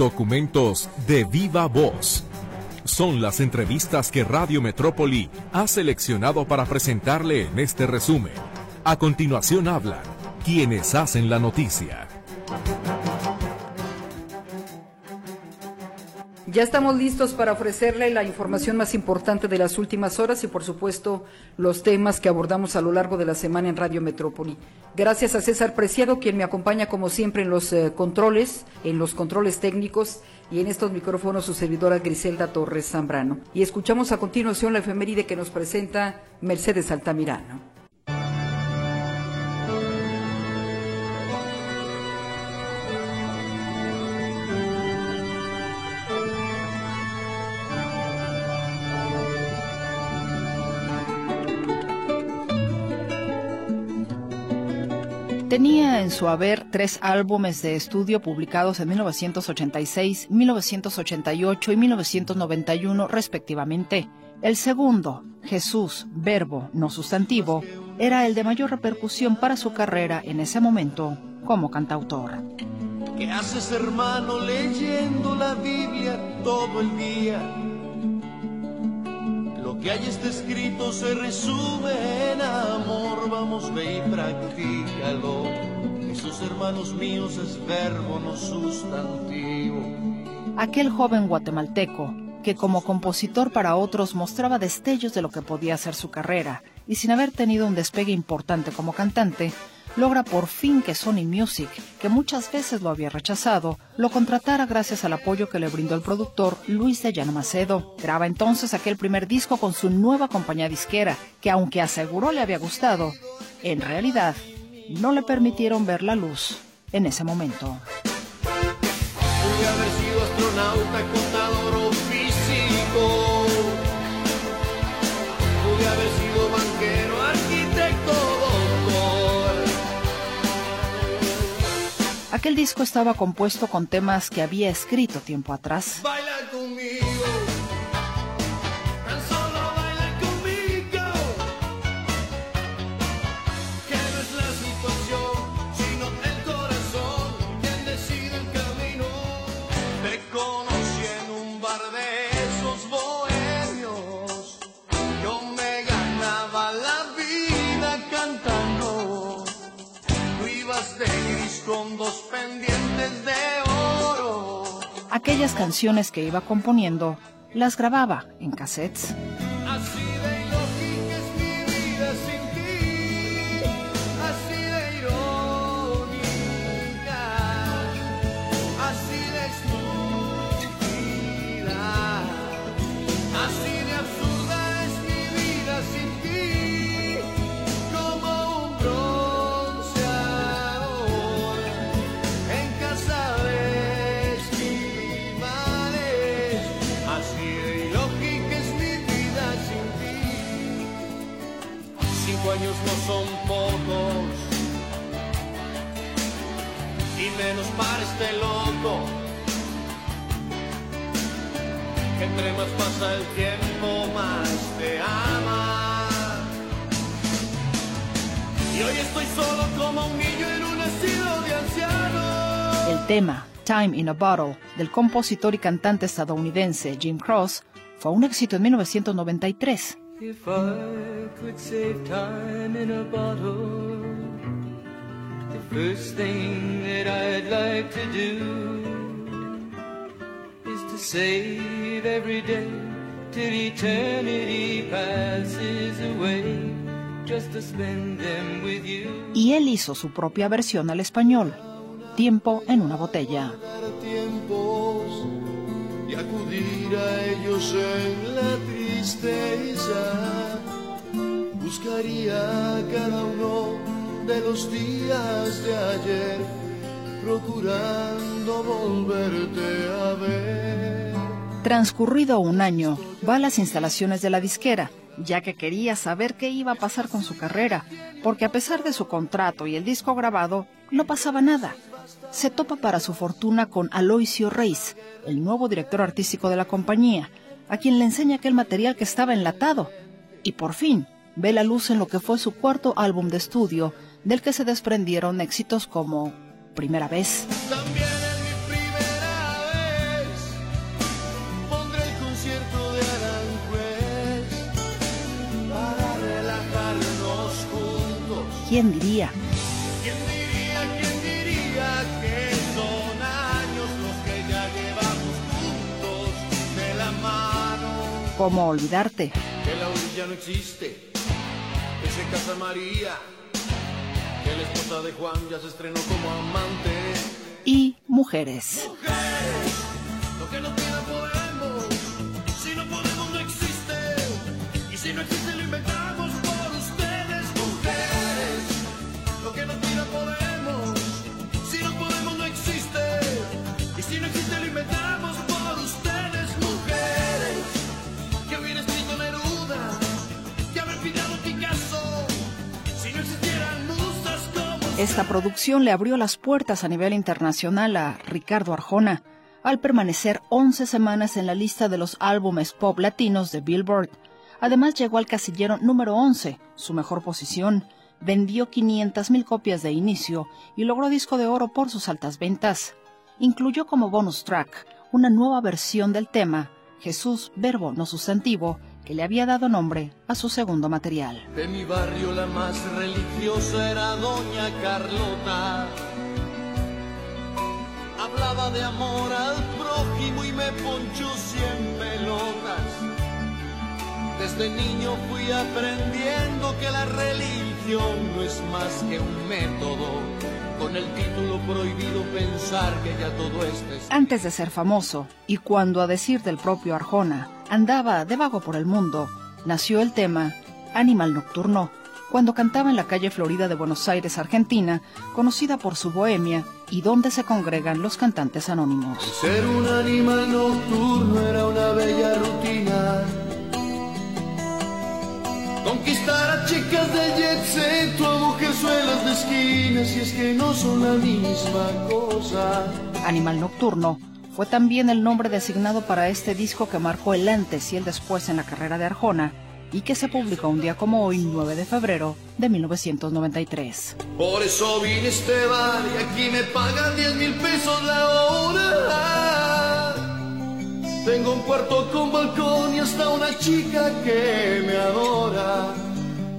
Documentos de viva voz. Son las entrevistas que Radio Metrópoli ha seleccionado para presentarle en este resumen. A continuación hablan quienes hacen la noticia. Ya estamos listos para ofrecerle la información más importante de las últimas horas y, por supuesto, los temas que abordamos a lo largo de la semana en Radio Metrópoli. Gracias a César Preciado, quien me acompaña como siempre en los eh, controles, en los controles técnicos y en estos micrófonos su servidora Griselda Torres Zambrano. Y escuchamos a continuación la efeméride que nos presenta Mercedes Altamirano. Tenía en su haber tres álbumes de estudio publicados en 1986, 1988 y 1991 respectivamente. El segundo, Jesús, verbo, no sustantivo, era el de mayor repercusión para su carrera en ese momento como cantautor. ¿Qué haces hermano leyendo la Biblia todo el día? Que está escrito se resume en amor, vamos ve y hermanos míos es verbo, no sustantivo. Aquel joven guatemalteco que como compositor para otros mostraba destellos de lo que podía ser su carrera y sin haber tenido un despegue importante como cantante, logra por fin que Sony Music, que muchas veces lo había rechazado, lo contratara gracias al apoyo que le brindó el productor Luis de Llano Macedo. Graba entonces aquel primer disco con su nueva compañía disquera, que aunque aseguró le había gustado, en realidad no le permitieron ver la luz en ese momento. Aquel disco estaba compuesto con temas que había escrito tiempo atrás. Con dos pendientes de oro. Aquellas canciones que iba componiendo las grababa en cassettes. Este loco. Entre más pasa el tiempo, más te ama. Y hoy estoy solo como un niño en un asilo de ancianos. El tema Time in a Bottle del compositor y cantante estadounidense Jim Cross fue un éxito en 1993. If I could save time in a bottle, first thing that I'd like to do is to save every day till eternity passes away. Just to spend them with you. Y él hizo su propia versión al español, Tiempo en una botella. Tiempos y acudir a ellos en la buscaría cada uno los días de ayer, procurando volverte a ver. Transcurrido un año, va a las instalaciones de la disquera, ya que quería saber qué iba a pasar con su carrera, porque a pesar de su contrato y el disco grabado, no pasaba nada. Se topa para su fortuna con Aloisio Reis, el nuevo director artístico de la compañía, a quien le enseña aquel material que estaba enlatado, y por fin ve la luz en lo que fue su cuarto álbum de estudio, del que se desprendieron éxitos como Primera vez. También es mi primera vez. Pondré el concierto de Aranjuez para relajarnos juntos. ¿Quién diría? ¿Quién diría, quién diría que son años los que ya llevamos juntos de la mano? ¿Cómo olvidarte? Que la orilla no existe, que se casa María la esposa de Juan ya se estrenó como amante. Y mujeres. Mujeres, lo que no queda podemos, si no podemos no existe, y si no existe lo inventamos Esta producción le abrió las puertas a nivel internacional a Ricardo Arjona, al permanecer 11 semanas en la lista de los álbumes pop latinos de Billboard. Además llegó al casillero número 11, su mejor posición, vendió 500.000 copias de inicio y logró disco de oro por sus altas ventas. Incluyó como bonus track una nueva versión del tema, Jesús, verbo no sustantivo, que le había dado nombre a su segundo material. De mi barrio la más religiosa era Doña Carlota. Hablaba de amor al prójimo y me ponchó cien pelotas. Desde niño fui aprendiendo que la religión no es más que un método. Con el título prohibido pensar que ya todo es Antes de ser famoso, y cuando a decir del propio Arjona andaba de vago por el mundo, nació el tema Animal Nocturno, cuando cantaba en la calle Florida de Buenos Aires, Argentina, conocida por su bohemia y donde se congregan los cantantes anónimos. Ser un animal nocturno era una bella rutina. Conquistar a chicas de jet set o a mujerzuelas de esquinas, y es que no son la misma cosa. Animal Nocturno fue también el nombre designado para este disco que marcó el antes y el después en la carrera de Arjona y que se publicó un día como hoy, 9 de febrero de 1993. Por eso vine este bar y aquí me pagan 10 mil pesos la hora. Tengo un cuarto con balcón y hasta una chica que me adora.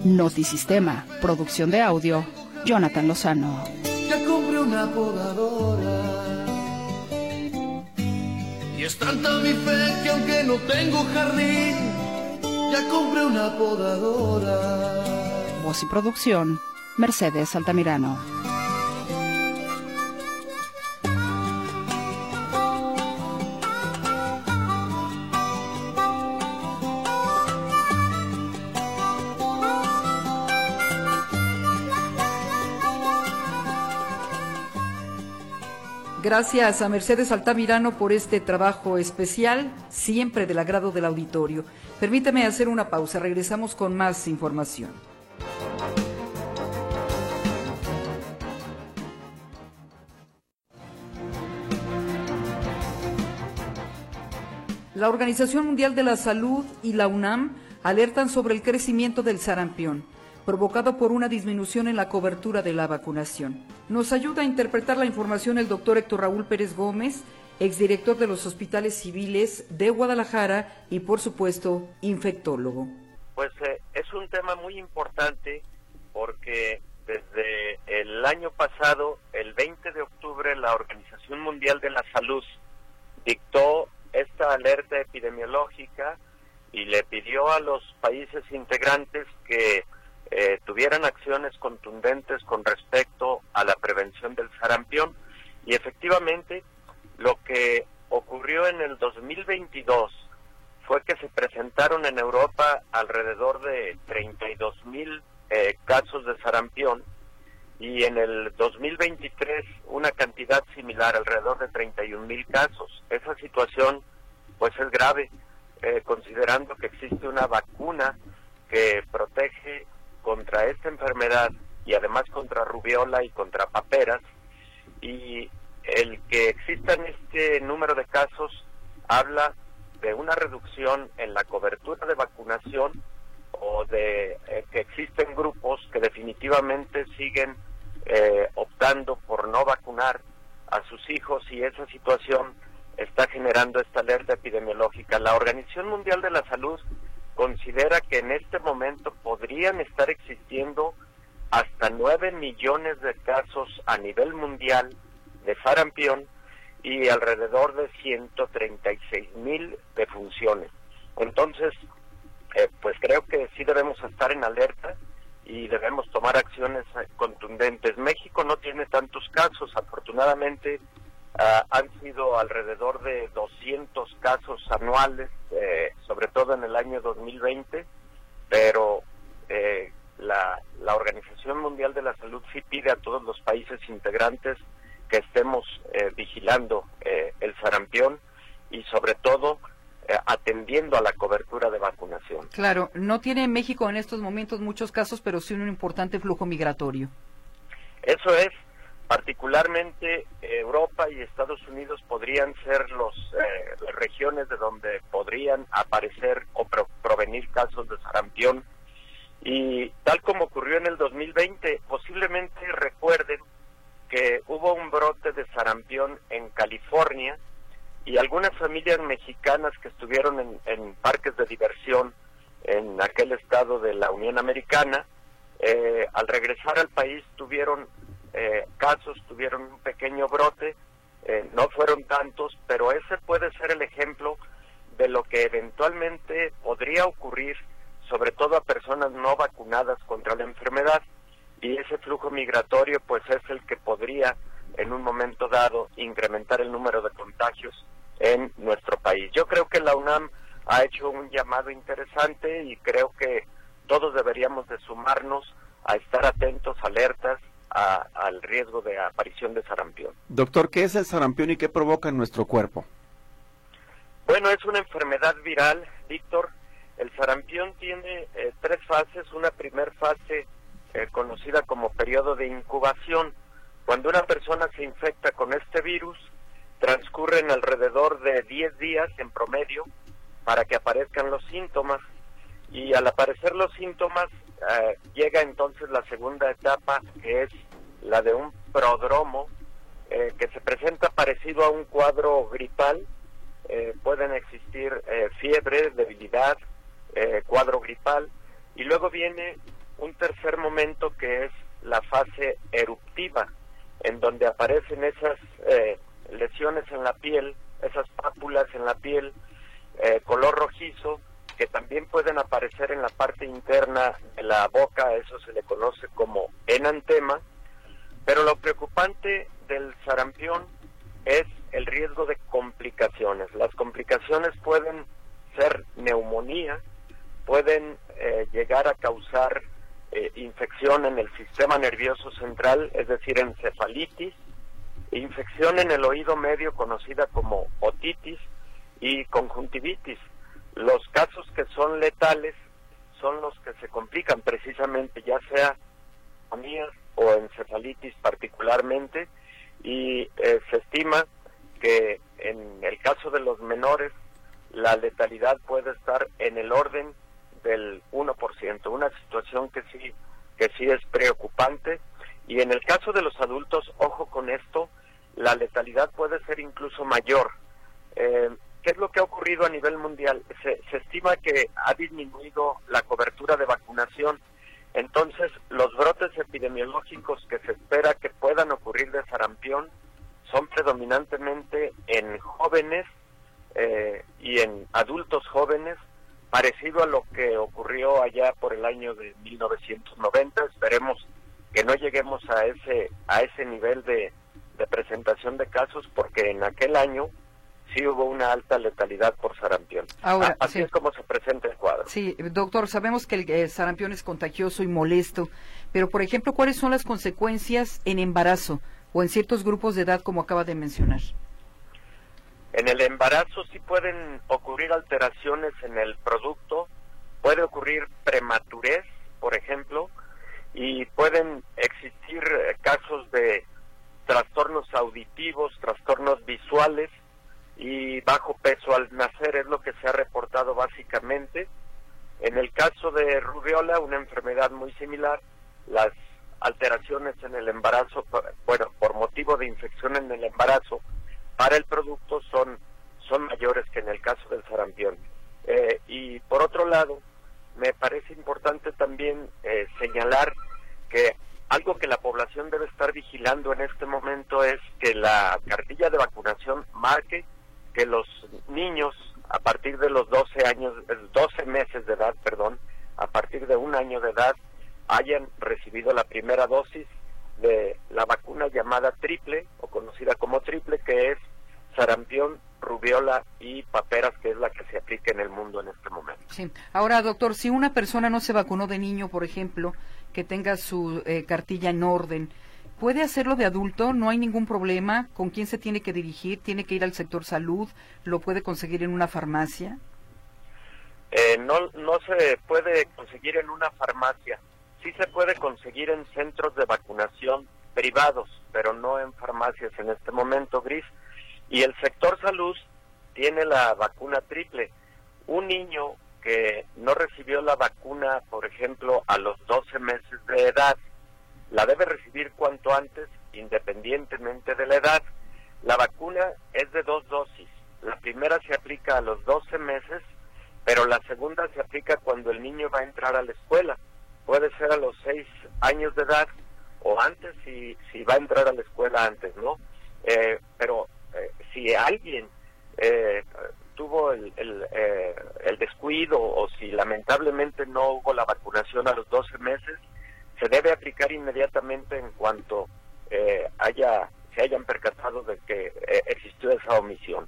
Notisistema, producción de audio, Jonathan Lozano. Ya compré una podadora. Es tanta mi fe que aunque no tengo jardín, ya compré una podadora. Voz y producción, Mercedes Altamirano. Gracias a Mercedes Altamirano por este trabajo especial, siempre del agrado del auditorio. Permítame hacer una pausa, regresamos con más información. La Organización Mundial de la Salud y la UNAM alertan sobre el crecimiento del sarampión, provocado por una disminución en la cobertura de la vacunación. Nos ayuda a interpretar la información el doctor Héctor Raúl Pérez Gómez, exdirector de los hospitales civiles de Guadalajara y, por supuesto, infectólogo. Pues eh, es un tema muy importante porque desde el año pasado, el 20 de octubre, la Organización Mundial de la Salud dictó esta alerta epidemiológica y le pidió a los países integrantes que eh, tuvieran acciones contundentes con respecto a la prevención del sarampión. Y efectivamente, lo que ocurrió en el 2022 fue que se presentaron en Europa alrededor de 32 mil eh, casos de sarampión y en el 2023 una cantidad similar, alrededor de 31 mil casos. Esa situación pues es grave, eh, considerando que existe una vacuna que protege contra esta enfermedad y además contra rubiola y contra paperas y el que existan este número de casos habla de una reducción en la cobertura de vacunación o de eh, que existen grupos que definitivamente siguen eh, optando por no vacunar a sus hijos y esa situación está generando esta alerta epidemiológica. La Organización Mundial de la Salud considera que en este momento podrían estar existiendo hasta 9 millones de casos a nivel mundial de sarampión y alrededor de 136 mil defunciones. Entonces, eh, pues creo que sí debemos estar en alerta y debemos tomar acciones eh, contundentes. México no tiene tantos casos, afortunadamente ah, han sido alrededor de 200 casos anuales, eh, sobre todo en el año 2020, pero la, la Organización Mundial de la Salud sí pide a todos los países integrantes que estemos vigilando el sarampión y sobre todo eh, atendiendo a la cobertura de vacunación. Claro, no tiene México en estos momentos muchos casos, pero sí un importante flujo migratorio. Eso es, particularmente Europa y Estados Unidos podrían ser los eh, las regiones de donde podrían aparecer o provenir casos de sarampión. Y tal como ocurrió en el 2020, posiblemente recuerden que hubo un brote de sarampión en California, y algunas familias mexicanas que estuvieron en, parques de diversión en aquel estado de la Unión Americana, eh, al regresar al país tuvieron eh, casos, tuvieron un pequeño brote, eh, no fueron tantos, pero ese puede ser el ejemplo de lo que eventualmente podría ocurrir, sobre todo a personas no vacunadas contra la enfermedad, y ese flujo migratorio pues es el que podría en un momento dado incrementar el número de contagios en nuestro país. Yo creo que la UNAM ha hecho un llamado interesante y creo que todos deberíamos de sumarnos a estar atentos, alertas al riesgo de aparición de sarampión. Doctor, ¿qué es el sarampión y qué provoca en nuestro cuerpo? Bueno, es una enfermedad viral, Víctor. El sarampión tiene eh, tres fases. Una primera fase eh, conocida como periodo de incubación. Cuando una persona se infecta con este virus, transcurren alrededor de 10 días en promedio para que aparezcan los síntomas y al aparecer los síntomas eh, llega entonces la segunda etapa que es la de un prodromo eh, que se presenta parecido a un cuadro gripal. Eh, pueden existir fiebre, debilidad, cuadro gripal. Y luego viene un tercer momento que es la fase eruptiva en donde aparecen esas lesiones en la piel, esas pápulas en la piel, eh, color rojizo, que también pueden aparecer en la parte interna de la boca, eso se le conoce como enantema, pero lo preocupante del sarampión es el riesgo de complicaciones. Las complicaciones pueden ser neumonía, pueden eh, llegar a causar eh, infección en el sistema nervioso central, es decir, encefalitis, infección en el oído medio conocida como otitis y conjuntivitis. Los casos que son letales son los que se complican precisamente, ya sea o encefalitis particularmente, y eh, se estima que en el caso de los menores la letalidad puede estar en el orden del 1%, una situación que sí que sí es preocupante y en el caso de los adultos, ojo con esto, la letalidad puede ser incluso mayor. Eh, ¿Qué es lo que ha ocurrido a nivel mundial? Se, se estima que ha disminuido la cobertura de vacunación. Entonces, los brotes epidemiológicos que se espera que puedan ocurrir de sarampión son predominantemente en jóvenes eh, y en adultos jóvenes, parecido a lo que ocurrió allá por el año de 1990. Esperemos que no lleguemos a ese a ese nivel de, de presentación de casos porque en aquel año sí hubo una alta letalidad por sarampión. Ahora, Así es como se presenta el cuadro. Sí, doctor, sabemos que el, sarampión es contagioso y molesto, pero por ejemplo, ¿cuáles son las consecuencias en embarazo o en ciertos grupos de edad como acaba de mencionar? En el embarazo sí pueden ocurrir alteraciones en el producto, puede ocurrir prematurez, por ejemplo, y pueden existir eh, casos de trastornos auditivos, trastornos visuales y bajo peso al nacer es lo que se ha reportado básicamente. En el caso de rubiola, una enfermedad muy similar, las alteraciones en el embarazo, bueno, por motivo de infección en el embarazo, para el producto son, son mayores que en el caso del sarampión. Eh, y por otro lado, me parece importante también eh, señalar que algo que la población debe estar vigilando en este momento es que la cartilla de vacunación marque que los niños a partir de los 12 años, 12 meses de edad, perdón, a partir de un año de edad hayan recibido la primera dosis de la vacuna llamada triple o conocida como triple, que es sarampión, rubiola y paperas, que es la que se aplica en el mundo en este momento. Sí. Ahora, doctor, si una persona no se vacunó de niño, por ejemplo, que tenga su eh, cartilla en orden, ¿puede hacerlo de adulto? ¿No hay ningún problema? ¿Con quién se tiene que dirigir? ¿Tiene que ir al sector salud? ¿Lo puede conseguir en una farmacia? Eh, no, no se puede conseguir en una farmacia. Sí se puede conseguir en centros de vacunación privados, pero no en farmacias en este momento, Gris. Y el sector salud tiene la vacuna triple. Un niño que no recibió la vacuna, por ejemplo, a los 12 meses de edad, la debe recibir cuanto antes, independientemente de la edad. La vacuna es de dos dosis. La primera se aplica a los 12 meses, pero la segunda se aplica cuando el niño va a entrar a la escuela. Puede ser a los 6 años de edad o antes si, si va a entrar a la escuela antes, ¿no? Eh, pero eh, si alguien eh, tuvo el, el, eh, el, descuido o si lamentablemente no hubo la vacunación a los 12 meses, se debe aplicar inmediatamente en cuanto eh, haya se hayan percatado de que eh, existió esa omisión.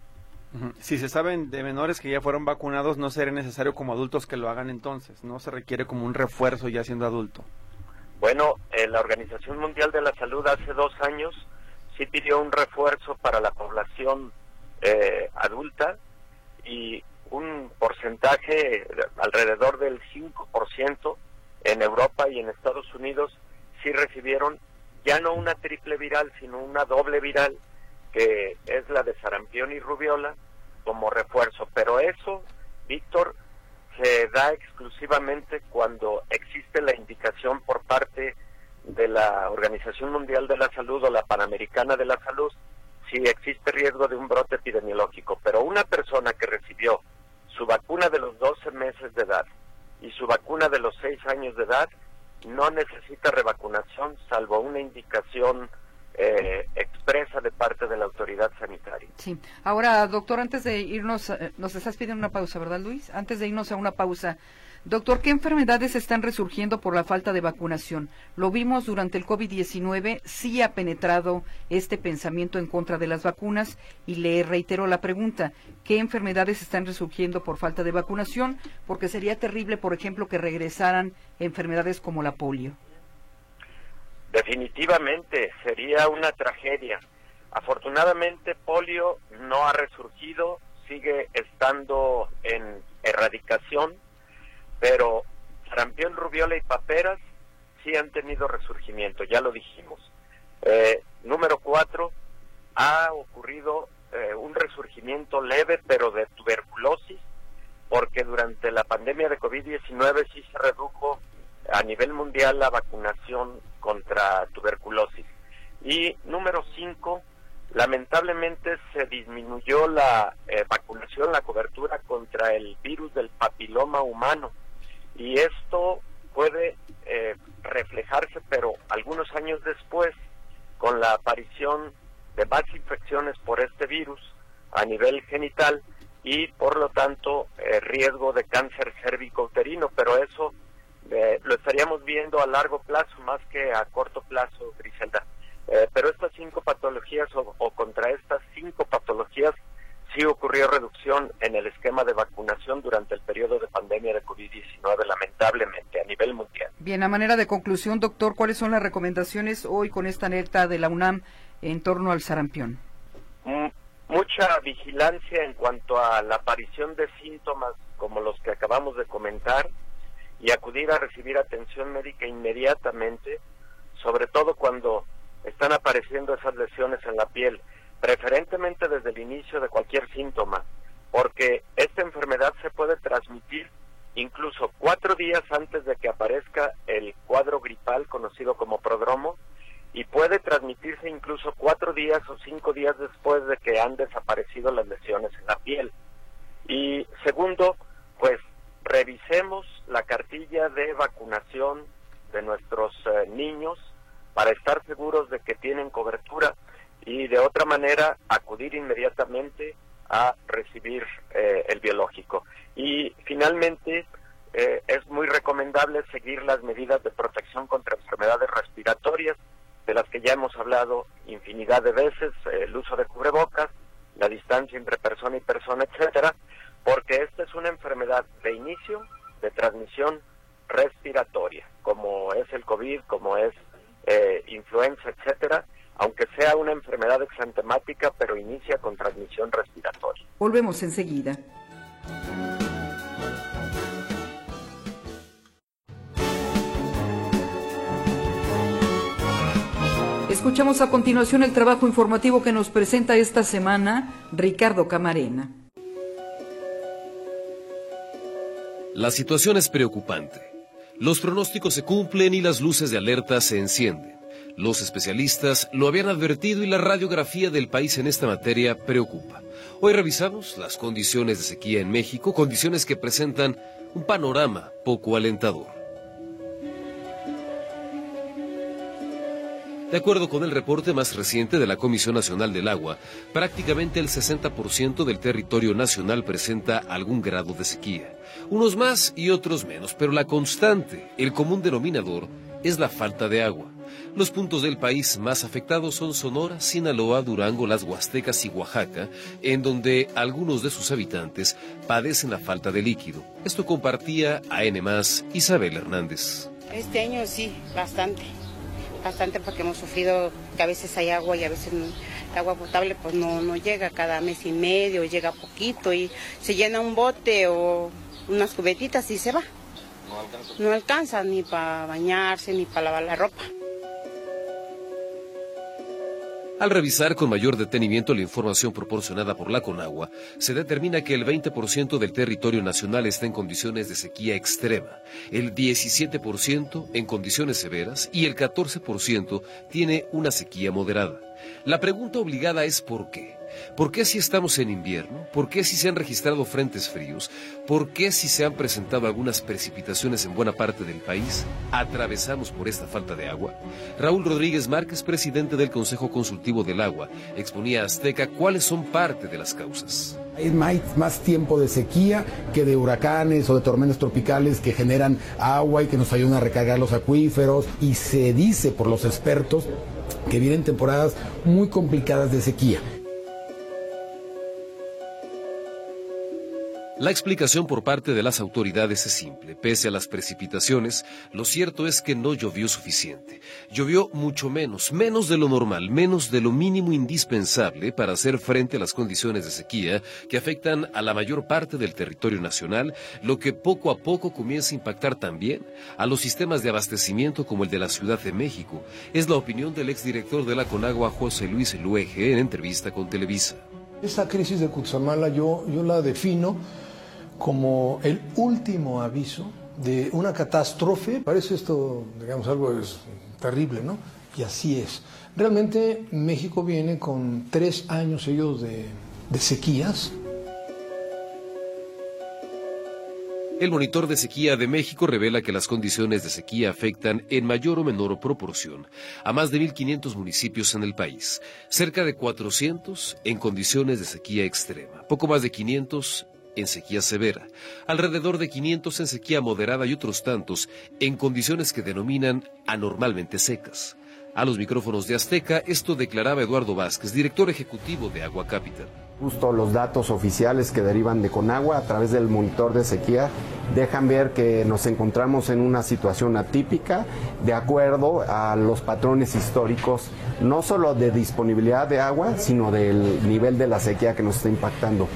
Si se saben de menores que ya fueron vacunados, no será necesario como adultos que lo hagan entonces, no se requiere como un refuerzo ya siendo adulto. Bueno, eh, la Organización Mundial de la Salud hace dos años sí pidió un refuerzo para la población eh, adulta y un porcentaje alrededor del 5% en Europa y en Estados Unidos sí recibieron ya no una triple viral, sino una doble viral, que es la de sarampión y rubiola, como refuerzo. Pero eso, Víctor, se da exclusivamente cuando existe la indicación por parte de la Organización Mundial de la Salud o la Panamericana de la Salud si existe riesgo de un brote epidemiológico. Pero una persona que recibió su vacuna de los 12 meses de edad y su vacuna de los 6 años de edad no necesita revacunación salvo una indicación eh, expresa de parte de la autoridad sanitaria. Sí. Ahora, doctor, antes de irnos, eh, nos estás pidiendo una pausa, ¿verdad, Luis? Antes de irnos a una pausa, doctor, ¿qué enfermedades están resurgiendo por la falta de vacunación? Lo vimos durante el COVID-19, sí ha penetrado este pensamiento en contra de las vacunas y le reitero la pregunta, ¿qué enfermedades están resurgiendo por falta de vacunación? Porque sería terrible, por ejemplo, que regresaran enfermedades como la polio. Definitivamente sería una tragedia. Afortunadamente polio no ha resurgido, sigue estando en erradicación, pero sarampión, rubiola y paperas sí han tenido resurgimiento, ya lo dijimos. Eh, número cuatro, ha ocurrido eh, un resurgimiento leve, pero de tuberculosis, porque durante la pandemia de COVID-19 sí se redujo a nivel mundial la vacunación contra tuberculosis. Y número cinco, lamentablemente se disminuyó la eh, vacunación, la cobertura contra el virus del papiloma humano. Y esto puede eh, reflejarse, pero algunos años después, con la aparición de más infecciones por este virus a nivel genital y por lo tanto eh, riesgo de cáncer cérvico-uterino, pero eso eh, lo estaríamos viendo a largo plazo más que a corto plazo, Griselda. Eh, pero estas cinco patologías o, o, contra estas cinco patologías sí ocurrió reducción en el esquema de vacunación durante el periodo de pandemia de COVID-19, lamentablemente, a nivel mundial. Bien, a manera de conclusión, doctor, ¿cuáles son las recomendaciones hoy con esta alerta de la UNAM en torno al sarampión? Mm, mucha vigilancia en cuanto a la aparición de síntomas como los que acabamos de comentar, y acudir a recibir atención médica inmediatamente, sobre todo cuando están apareciendo esas lesiones en la piel, preferentemente desde el inicio de cualquier síntoma, porque esta enfermedad se puede transmitir incluso cuatro días antes de que aparezca el cuadro gripal conocido como prodromo y puede transmitirse incluso cuatro días o cinco días después de que han desaparecido las lesiones en la piel. Y segundo, pues revisemos la cartilla de vacunación de nuestros eh, niños para estar seguros de que tienen cobertura y de otra manera acudir inmediatamente a recibir eh, el biológico. Y finalmente eh, es muy recomendable seguir las medidas de protección contra enfermedades respiratorias, de las que ya hemos hablado infinidad de veces, el uso de cubrebocas, la distancia entre persona y persona, etcétera, porque esta es una enfermedad de inicio, de transmisión respiratoria, como es el COVID, como es eh, influenza, etcétera, aunque sea una enfermedad exantemática, pero inicia con transmisión enseguida. Escuchamos a continuación el trabajo informativo que nos presenta esta semana Ricardo Camarena. La situación es preocupante. Los pronósticos se cumplen y las luces de alerta se encienden. Los especialistas lo habían advertido y la radiografía del país en esta materia preocupa. Hoy revisamos las condiciones de sequía en México, condiciones que presentan un panorama poco alentador. De acuerdo con el reporte más reciente de la Comisión Nacional del Agua, prácticamente el 60% del territorio nacional presenta algún grado de sequía. Unos más y otros menos, pero la constante, el común denominador, es la falta de agua. Los puntos del país más afectados son Sonora, Sinaloa, Durango, las Huastecas y Oaxaca, en donde algunos de sus habitantes padecen la falta de líquido. Esto compartía a N Isabel Hernández. Este año sí, bastante bastante porque hemos sufrido que a veces hay agua y a veces el agua potable pues no, no llega cada mes y medio, llega poquito y se llena un bote o unas cubetitas y se va. No alcanza. No alcanza ni para bañarse ni para lavar la ropa. Al revisar con mayor detenimiento la información proporcionada por la Conagua, se determina que el 20% del territorio nacional está en condiciones de sequía extrema, el 17% en condiciones severas y el 14% tiene una sequía moderada. La pregunta obligada es ¿por qué? ¿Por qué si estamos en invierno? ¿Por qué si se han registrado frentes fríos? ¿Por qué si se han presentado algunas precipitaciones en buena parte del país? ¿Atravesamos por esta falta de agua? Raúl Rodríguez Márquez, presidente del Consejo Consultivo del Agua, exponía a Azteca cuáles son parte de las causas. Hay más tiempo de sequía que de huracanes o de tormentas tropicales que generan agua y que nos ayudan a recargar los acuíferos. Y se dice por los expertos que vienen temporadas muy complicadas de sequía. La explicación por parte de las autoridades es simple. Pese a las precipitaciones, lo cierto es que no llovió suficiente. Llovió mucho menos, menos de lo normal, menos de lo mínimo indispensable para hacer frente a las condiciones de sequía que afectan a la mayor parte del territorio nacional, lo que poco a poco comienza a impactar también a los sistemas de abastecimiento como el de la Ciudad de México. Es la opinión del exdirector de la Conagua, José Luis Luege, en entrevista con Televisa. Esta crisis de Cutzamala yo, yo la defino como el último aviso de una catástrofe. Parece esto, digamos, algo es terrible, ¿no? Y así es. Realmente México viene con tres años ellos de, sequías El monitor de sequía de México revela que las condiciones de sequía afectan en mayor o menor proporción a más de 1.500 municipios en el país, cerca de 400 en condiciones de sequía extrema, poco más de 500 en sequía severa, alrededor de 500 en sequía moderada y otros tantos en condiciones que denominan anormalmente secas. A los micrófonos de Azteca, esto declaraba Eduardo Vázquez, director ejecutivo de Agua Capital. Justo los datos oficiales que derivan de Conagua a través del monitor de sequía dejan ver que nos encontramos en una situación atípica de acuerdo a los patrones históricos, no solo de disponibilidad de agua, sino del nivel de la sequía que nos está impactando.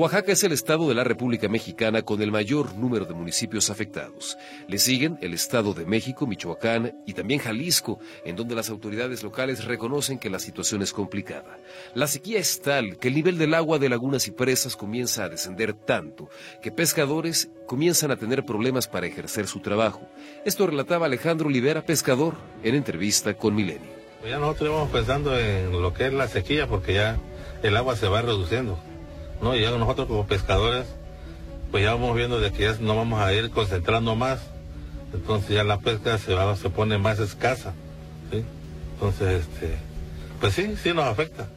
Oaxaca es el estado de la República Mexicana con el mayor número de municipios afectados. Le siguen el Estado de México, Michoacán y también Jalisco, en donde las autoridades locales reconocen que la situación es complicada. La sequía es tal que el nivel del agua de lagunas y presas comienza a descender tanto que pescadores comienzan a tener problemas para ejercer su trabajo. Esto relataba Alejandro Olivera, pescador, en entrevista con Milenio. Pues ya nosotros estamos pensando en lo que es la sequía porque ya el agua se va reduciendo. ¿No? Y nosotros como pescadores, pues ya vamos viendo de que ya no vamos a ir concentrando más. Entonces ya la pesca se va, se pone más escasa. ¿sí? Entonces, este, pues sí, sí nos afecta.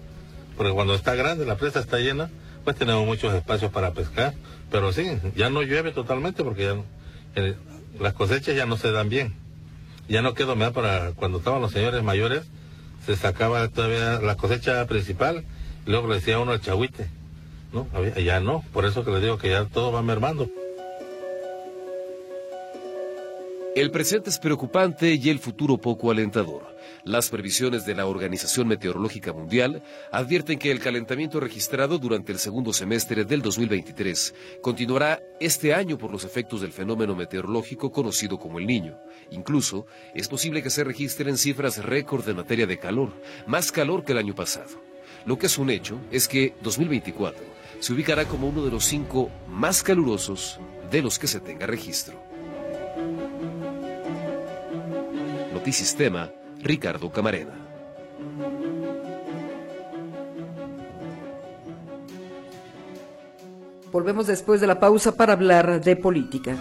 Porque cuando está grande, la presa está llena, pues tenemos muchos espacios para pescar. Pero sí, ya no llueve totalmente porque ya eh, las cosechas ya no se dan bien. Ya no quedó humedad para cuando estaban los señores mayores, se sacaba todavía la cosecha principal y luego le decía uno el chahuite. ¿No? Ya no, por eso que les digo que ya todo va mermando. El presente es preocupante y el futuro poco alentador. Las previsiones de la Organización Meteorológica Mundial advierten que el calentamiento registrado durante el segundo semestre del 2023 continuará este año por los efectos del fenómeno meteorológico conocido como el Niño. Incluso es posible que se registren cifras récord en materia de calor, más calor que el año pasado. Lo que es un hecho es que 2024 se ubicará como uno de los cinco más calurosos de los que se tenga registro. Notisistema, Ricardo Camarena. Volvemos después de la pausa para hablar de política.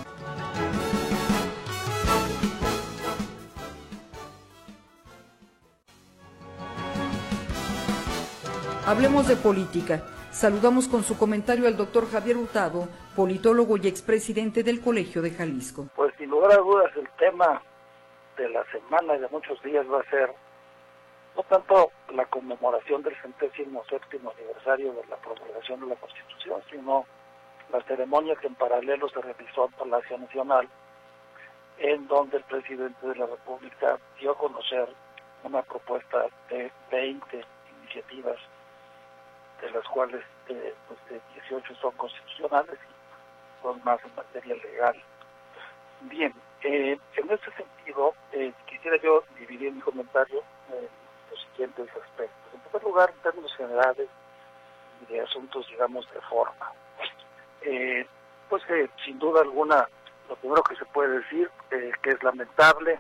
Hablemos de política. Saludamos con su comentario al doctor Javier Hurtado, politólogo y expresidente del Colegio de Jalisco. Pues sin lugar a dudas el tema de la semana y de muchos días va a ser no tanto la conmemoración del centésimo séptimo aniversario de la promulgación de la Constitución, sino la ceremonia que en paralelo se realizó en Palacio Nacional, en donde el presidente de la República dio a conocer una propuesta de 20 iniciativas, de las cuales eh, pues, eh, 18 son constitucionales y dos más en materia legal. Bien, eh, en ese sentido, eh, quisiera yo dividir mi comentario en los siguientes aspectos. En primer lugar, en términos generales y de asuntos, digamos, de forma. Eh, pues eh, sin duda alguna, lo primero que se puede decir, eh, que es lamentable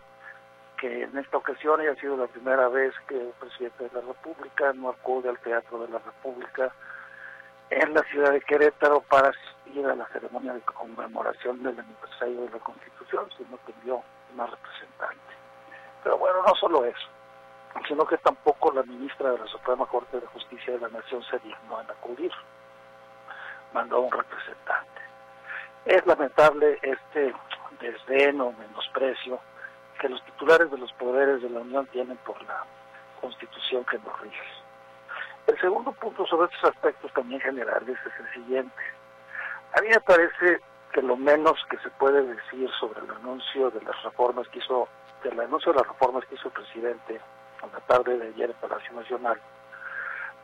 que en esta ocasión haya sido la primera vez que el presidente de la República no acude al Teatro de la República en la ciudad de Querétaro para asistir a la ceremonia de conmemoración del aniversario de la Constitución, sino que envió una representante. Pero bueno, no solo eso, sino que tampoco la ministra de la Suprema Corte de Justicia de la Nación se dignó en acudir, mandó a un representante. Es lamentable este desdén o menosprecio que los titulares de los poderes de la Unión tienen por la Constitución que nos rige. El segundo punto sobre estos aspectos también generales es el siguiente. A mí me parece que lo menos que se puede decir sobre el anuncio de las reformas que hizo, del anuncio de las reformas que hizo el presidente a la tarde de ayer en Palacio Nacional,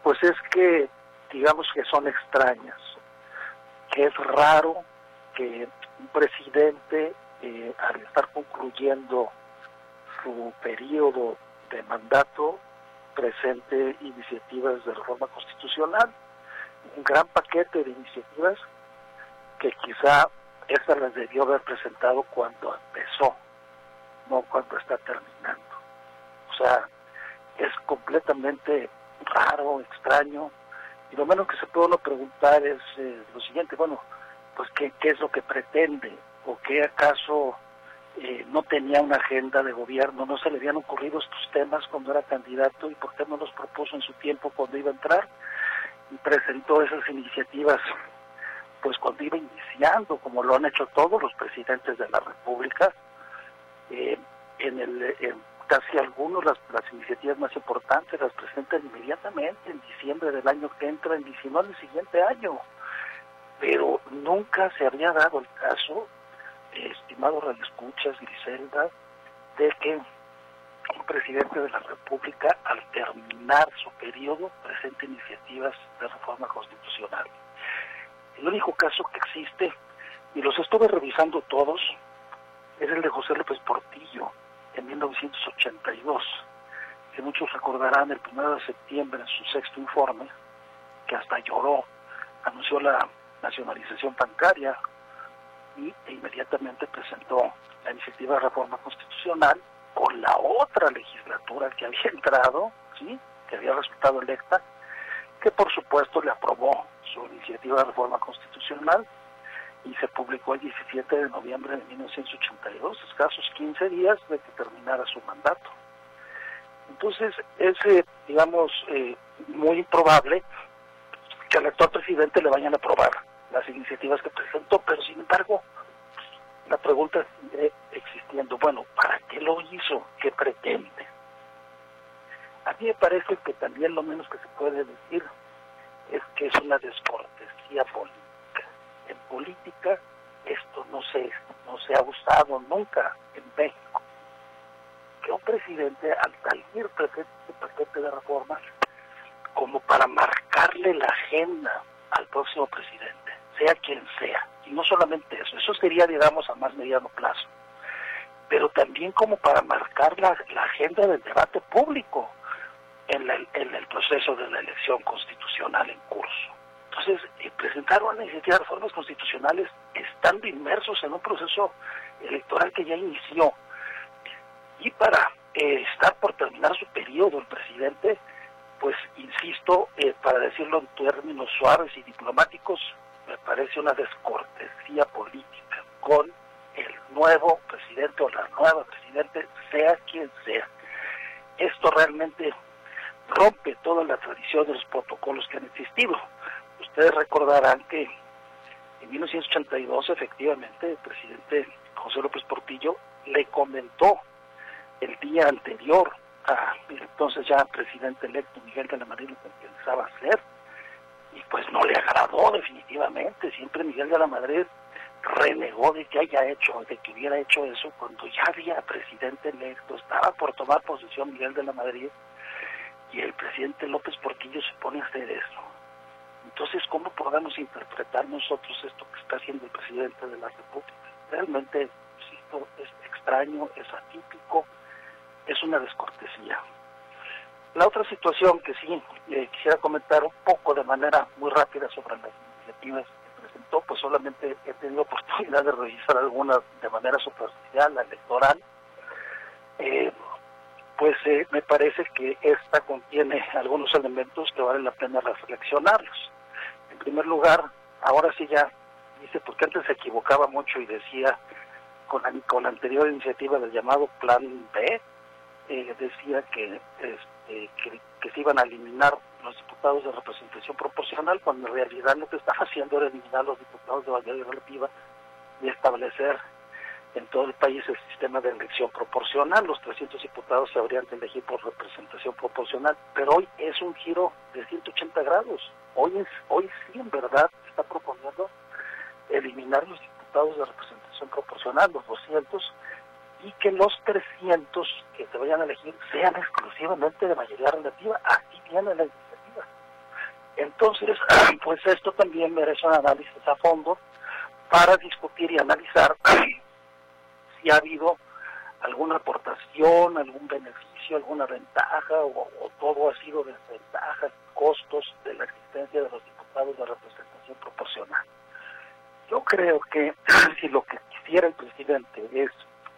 pues es que digamos que son extrañas, que es raro que un presidente eh, al estar concluyendo su periodo de mandato presente iniciativas de reforma constitucional, un gran paquete de iniciativas que quizá esas las debió haber presentado cuando empezó, no cuando está terminando. O sea, es completamente raro, extraño, y lo menos que se puede uno preguntar es eh, lo siguiente, bueno, pues ¿qué, qué es lo que pretende, o qué acaso eh, no tenía una agenda de gobierno, no se le habían ocurrido estos temas cuando era candidato y por qué no los propuso en su tiempo cuando iba a entrar y presentó esas iniciativas pues cuando iba iniciando, como lo han hecho todos los presidentes de la República, eh, en el en casi algunos las, las iniciativas más importantes las presentan inmediatamente en diciembre del año que entra, en no el siguiente año, pero nunca se había dado el caso estimado Radio Escuchas, Griselda, de que un presidente de la República, al terminar su periodo, presente iniciativas de reforma constitucional. El único caso que existe, y los estuve revisando todos, es el de José López Portillo, en 1982, que muchos recordarán el 1 de septiembre en su sexto informe, que hasta lloró, anunció la nacionalización bancaria, y inmediatamente presentó la iniciativa de reforma constitucional con la otra legislatura que había entrado, ¿sí? que había resultado electa, que por supuesto le aprobó su iniciativa de reforma constitucional y se publicó el 17 de noviembre de 1982, escasos 15 días de que terminara su mandato. Entonces, es, eh, digamos, eh, muy improbable que al actual presidente le vayan a aprobar las iniciativas que presentó, pero sin embargo, la pregunta sigue existiendo. Bueno, ¿para qué lo hizo? ¿Qué pretende? A mí me parece que también lo menos que se puede decir es que es una descortesía política. En política esto no se, no se ha usado nunca en México. Que un presidente al salir presente paquete de reformas como para marcarle la agenda al próximo presidente, sea quien sea. Y no solamente eso, eso sería, digamos, a más mediano plazo, pero también como para marcar la, agenda del debate público en, el proceso de la elección constitucional en curso. Entonces, eh, presentar una iniciativa de reformas constitucionales estando inmersos en un proceso electoral que ya inició y para eh, estar por terminar su periodo el presidente, pues insisto, eh, para decirlo en términos suaves y diplomáticos, me parece una descortesía política con el nuevo presidente o la nueva presidente, sea quien sea. Esto realmente rompe toda la tradición de los protocolos que han existido. Ustedes recordarán que en 1982 efectivamente el presidente José López Portillo le comentó el día anterior a entonces ya presidente electo Miguel de la Madrid lo que pensaba hacer y pues no le agradó definitivamente. Siempre Miguel de la Madrid renegó de que haya hecho, de que hubiera hecho eso cuando ya había presidente electo, estaba por tomar posesión Miguel de la Madrid y el presidente López Portillo se pone a hacer eso. Entonces, ¿cómo podemos interpretar nosotros esto que está haciendo el presidente de la República? Realmente, insisto, es extraño, es atípico, es una descortesía. La otra situación que sí eh, quisiera comentar un poco de manera muy rápida sobre las iniciativas que presentó, pues solamente he tenido oportunidad de revisar algunas de manera superficial, la electoral. Eh, pues eh, me parece que esta contiene algunos elementos que vale la pena reflexionarlos. En primer lugar, ahora sí ya dice, porque antes se equivocaba mucho y decía con la, con la anterior iniciativa del llamado Plan B, decía que, este, que, que, se iban a eliminar los diputados de representación proporcional, cuando en realidad lo que estaba haciendo era eliminar los diputados de mayoría relativa y establecer en todo el país el sistema de elección proporcional. Los 300 diputados se habrían de elegir por representación proporcional, pero hoy es un giro de 180 grados. Hoy, es, hoy sí, en verdad, se está proponiendo eliminar los diputados de representación proporcional, los 200, y que los 300 que se vayan a elegir sean exclusivamente de mayoría relativa. Así viene la iniciativa. Entonces, pues esto también merece un análisis a fondo para discutir y analizar si ha habido alguna aportación, algún beneficio, alguna ventaja o, o, todo ha sido desventajas, costos de la existencia de los diputados de representación proporcional. Yo creo que si lo que quisiera el presidente es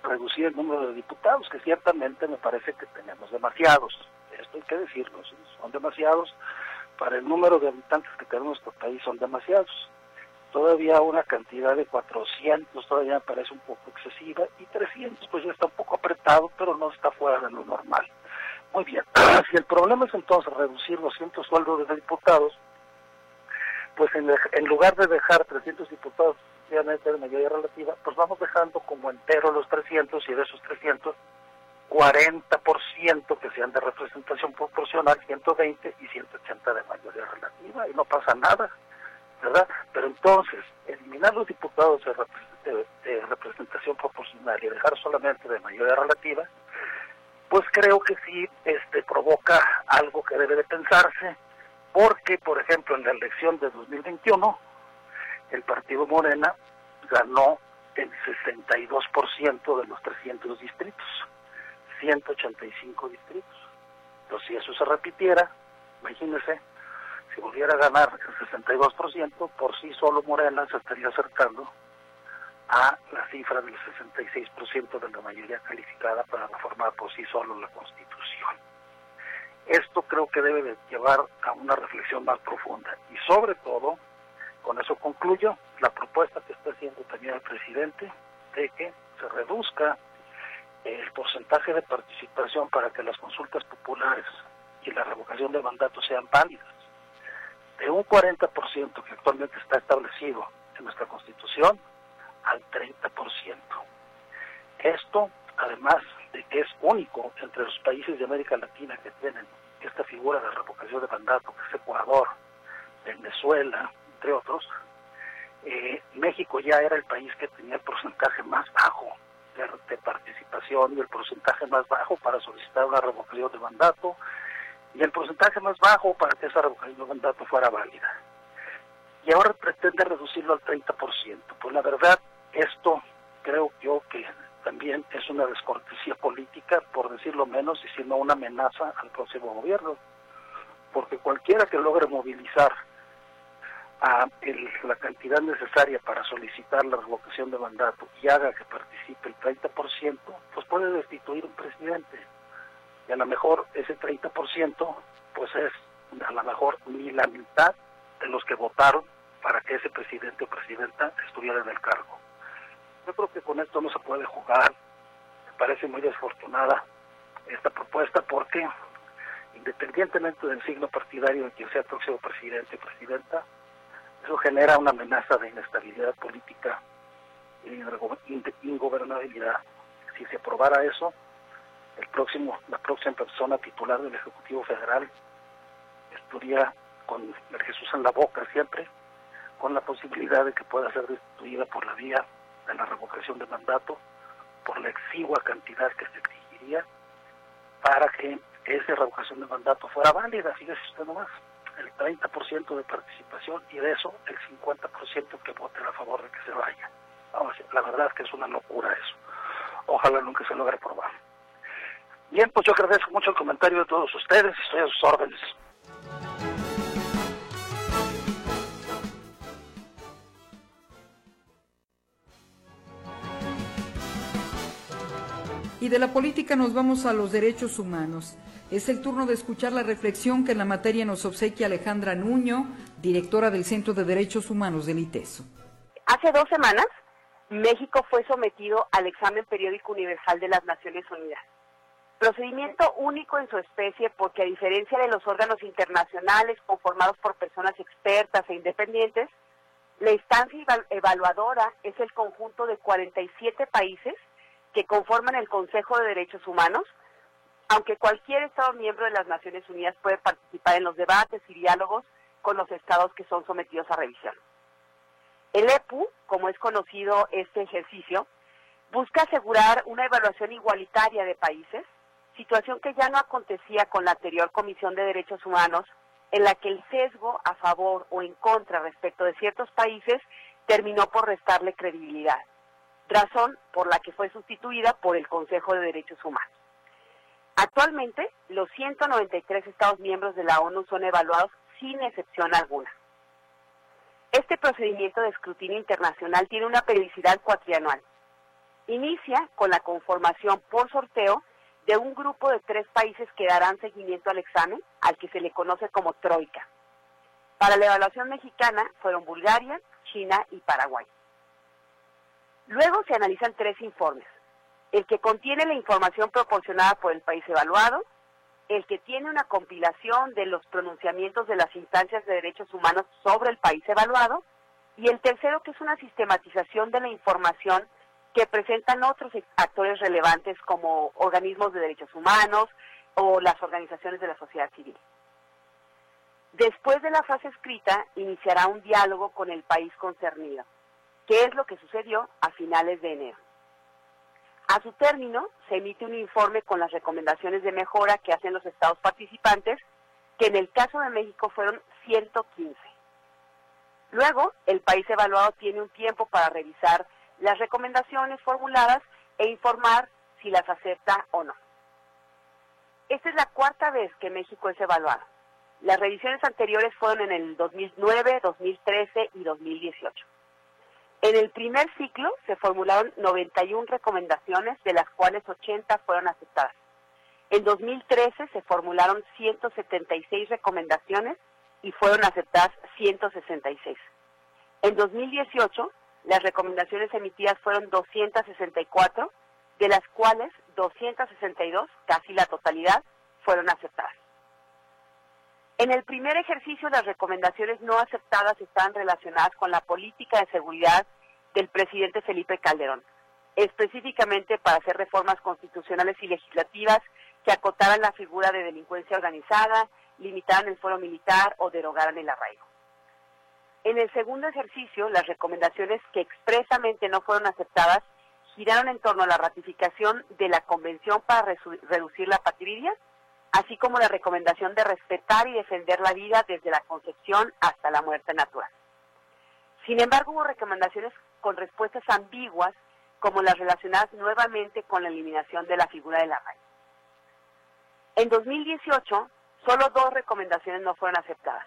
reducir el número de diputados, que ciertamente me parece que tenemos demasiados, esto hay que decirlo, son demasiados, para el número de habitantes que tenemos en nuestro país son demasiados. Todavía una cantidad de 400 todavía me parece un poco excesiva y 300 pues ya está un poco apretado pero no está fuera de lo normal. Muy bien, si el problema es entonces reducir 200 sueldos de diputados, pues en, en lugar de dejar 300 diputados de mayoría relativa, pues vamos dejando como entero los 300 y de esos 300 40% que sean de representación proporcional, 120 y 180 de mayoría relativa y no pasa nada. ¿verdad? Pero entonces, eliminar los diputados de, de, de, representación proporcional y dejar solamente de mayoría relativa, pues creo que sí este, provoca algo que debe de pensarse, porque, por ejemplo, en la elección de 2021, el partido Morena ganó el 62% de los 300 distritos, 185 distritos. Entonces, si eso se repitiera, imagínense, si volviera a ganar el 62%, por sí solo Morena se estaría acercando a la cifra del 66% de la mayoría calificada para reformar por sí solo la Constitución. Esto creo que debe de llevar a una reflexión más profunda y sobre todo Con eso concluyo la propuesta que está haciendo también el presidente de que se reduzca el porcentaje de participación para que las consultas populares y la revocación de mandato sean válidas. De un 40% que actualmente está establecido en nuestra Constitución al 30%. Esto, además de que es único entre los países de América Latina que tienen esta figura de revocación de mandato, que es Ecuador, Venezuela, entre otros, eh, México ya era el país que tenía el porcentaje más bajo de, de, participación y el porcentaje más bajo para solicitar una revocación de mandato y el porcentaje más bajo para que esa revocación de mandato fuera válida. Y ahora pretende reducirlo al 30%. Pues la verdad, esto creo yo que también es una descortesía política, por decirlo menos, y si no una amenaza al próximo gobierno. Porque cualquiera que logre movilizar a el, la cantidad necesaria para solicitar la revocación de mandato y haga que participe el 30%, pues puede destituir un presidente. Y a lo mejor ese 30% pues es a lo mejor ni la mitad de los que votaron para que ese presidente o presidenta estuviera en el cargo. Yo creo que con esto no se puede jugar. Me parece muy desfortunada esta propuesta porque independientemente del signo partidario de quien sea el próximo presidente o presidenta, eso genera una amenaza de inestabilidad política y ingobernabilidad. Si se aprobara eso, la próxima persona titular del Ejecutivo Federal estaría con el Jesús en la boca siempre, con la posibilidad de que pueda ser destituida por la vía de la revocación de mandato, por la exigua cantidad que se exigiría para que esa revocación de mandato fuera válida, fíjese usted nomás el 30% de participación y de eso el 50% que voten a favor de que se vaya. Vamos, la verdad es que es una locura eso. Ojalá nunca se logre probar. Bien, pues yo agradezco mucho el comentario de todos ustedes y estoy a sus órdenes. Y de la política nos vamos a los derechos humanos. Es el turno de escuchar la reflexión que en la materia nos obsequia Alejandra Nuño, directora del Centro de Derechos Humanos del ITESO. Hace dos semanas, México fue sometido al examen periódico universal de las Naciones Unidas. Procedimiento único en su especie porque a diferencia de los órganos internacionales conformados por personas expertas e independientes, la instancia evaluadora es el conjunto de 47 países que conforman el Consejo de Derechos Humanos, aunque cualquier Estado miembro de las Naciones Unidas puede participar en los debates y diálogos con los estados que son sometidos a revisión. El EPU, como es conocido este ejercicio, busca asegurar una evaluación igualitaria de países, situación que ya no acontecía con la anterior Comisión de Derechos Humanos, en la que el sesgo a favor o en contra respecto de ciertos países terminó por restarle credibilidad, razón por la que fue sustituida por el Consejo de Derechos Humanos. Actualmente, los 193 Estados miembros de la ONU son evaluados sin excepción alguna. Este procedimiento de escrutinio internacional tiene una periodicidad cuatrianual. Inicia con la conformación por sorteo de un grupo de tres países que darán seguimiento al examen, al que se le conoce como Troika. Para la evaluación mexicana fueron Bulgaria, China y Paraguay. Luego se analizan tres informes el que contiene la información proporcionada por el país evaluado, el que tiene una compilación de los pronunciamientos de las instancias de derechos humanos sobre el país evaluado, y el tercero que es una sistematización de la información que presentan otros actores relevantes como organismos de derechos humanos o las organizaciones de la sociedad civil. Después de la fase escrita, iniciará un diálogo con el país concernido, que es lo que sucedió a finales de enero. A su término, se emite un informe con las recomendaciones de mejora que hacen los estados participantes, que en el caso de México fueron 115. Luego, el país evaluado tiene un tiempo para revisar las recomendaciones formuladas e informar si las acepta o no. Esta es la cuarta vez que México es evaluado. Las revisiones anteriores fueron en el 2009, 2013 y 2018. En el primer ciclo se formularon 91 recomendaciones, de las cuales 80 fueron aceptadas. En 2013 se formularon 176 recomendaciones y fueron aceptadas 166. En 2018, las recomendaciones emitidas fueron 264, de las cuales 262, casi la totalidad, fueron aceptadas. En el primer ejercicio, las recomendaciones no aceptadas estaban relacionadas con la política de seguridad del presidente Felipe Calderón, específicamente para hacer reformas constitucionales y legislativas que acotaran la figura de delincuencia organizada, limitaran el foro militar o derogaran el arraigo. En el segundo ejercicio, las recomendaciones que expresamente no fueron aceptadas giraron en torno a la ratificación de la Convención para reducir la patividia, así como la recomendación de respetar y defender la vida desde la concepción hasta la muerte natural. Sin embargo, hubo recomendaciones con respuestas ambiguas, como las relacionadas nuevamente con la eliminación de la figura de la raíz. En 2018, solo dos recomendaciones no fueron aceptadas.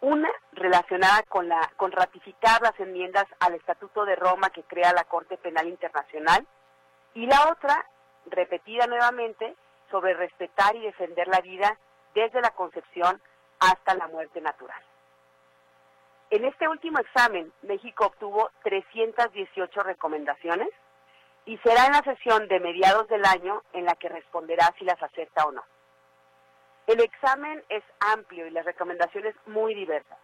Una relacionada con, la, con ratificar las enmiendas al Estatuto de Roma que crea la Corte Penal Internacional y la otra, repetida nuevamente, sobre respetar y defender la vida desde la concepción hasta la muerte natural. En este último examen, México obtuvo 318 recomendaciones y será en la sesión de mediados del año en la que responderá si las acepta o no. El examen es amplio y las recomendaciones muy diversas.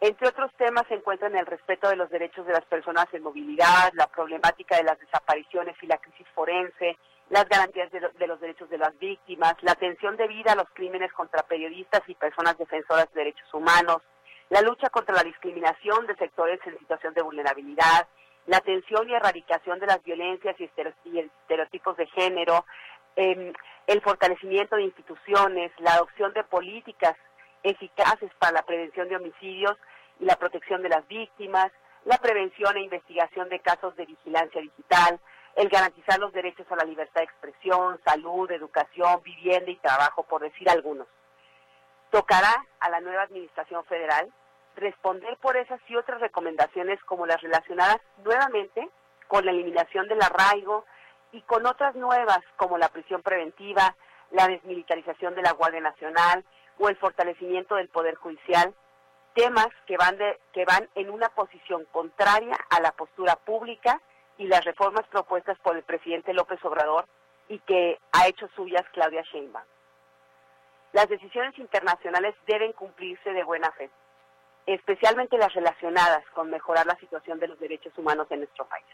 Entre otros temas se encuentran el respeto de los derechos de las personas en movilidad, la problemática de las desapariciones y la crisis forense, las garantías de, los derechos de las víctimas, la atención debida a los crímenes contra periodistas y personas defensoras de derechos humanos, la lucha contra la discriminación de sectores en situación de vulnerabilidad, la atención y erradicación de las violencias y estereotipos de género, eh, el fortalecimiento de instituciones, la adopción de políticas eficaces para la prevención de homicidios y la protección de las víctimas, la prevención e investigación de casos de vigilancia digital, el garantizar los derechos a la libertad de expresión, salud, educación, vivienda y trabajo, por decir algunos. Tocará a la nueva Administración Federal responder por esas y otras recomendaciones como las relacionadas nuevamente con la eliminación del arraigo y con otras nuevas como la prisión preventiva, la desmilitarización de la Guardia Nacional o el fortalecimiento del Poder Judicial, temas que van, de, que van en una posición contraria a la postura pública y las reformas propuestas por el presidente López Obrador y que ha hecho suyas Claudia Sheinbaum. Las decisiones internacionales deben cumplirse de buena fe, especialmente las relacionadas con mejorar la situación de los derechos humanos en nuestro país.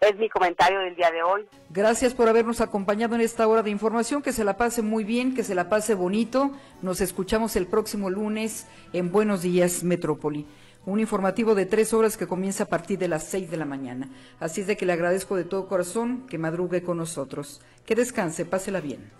Es mi comentario del día de hoy. Gracias por habernos acompañado en esta hora de información. Que se la pase muy bien, que se la pase bonito. Nos escuchamos el próximo lunes en Buenos Días Metrópoli. Un informativo de tres horas que comienza a partir de las seis de la mañana. Así es de que le agradezco de todo corazón que madrugue con nosotros. Que descanse, pásela bien.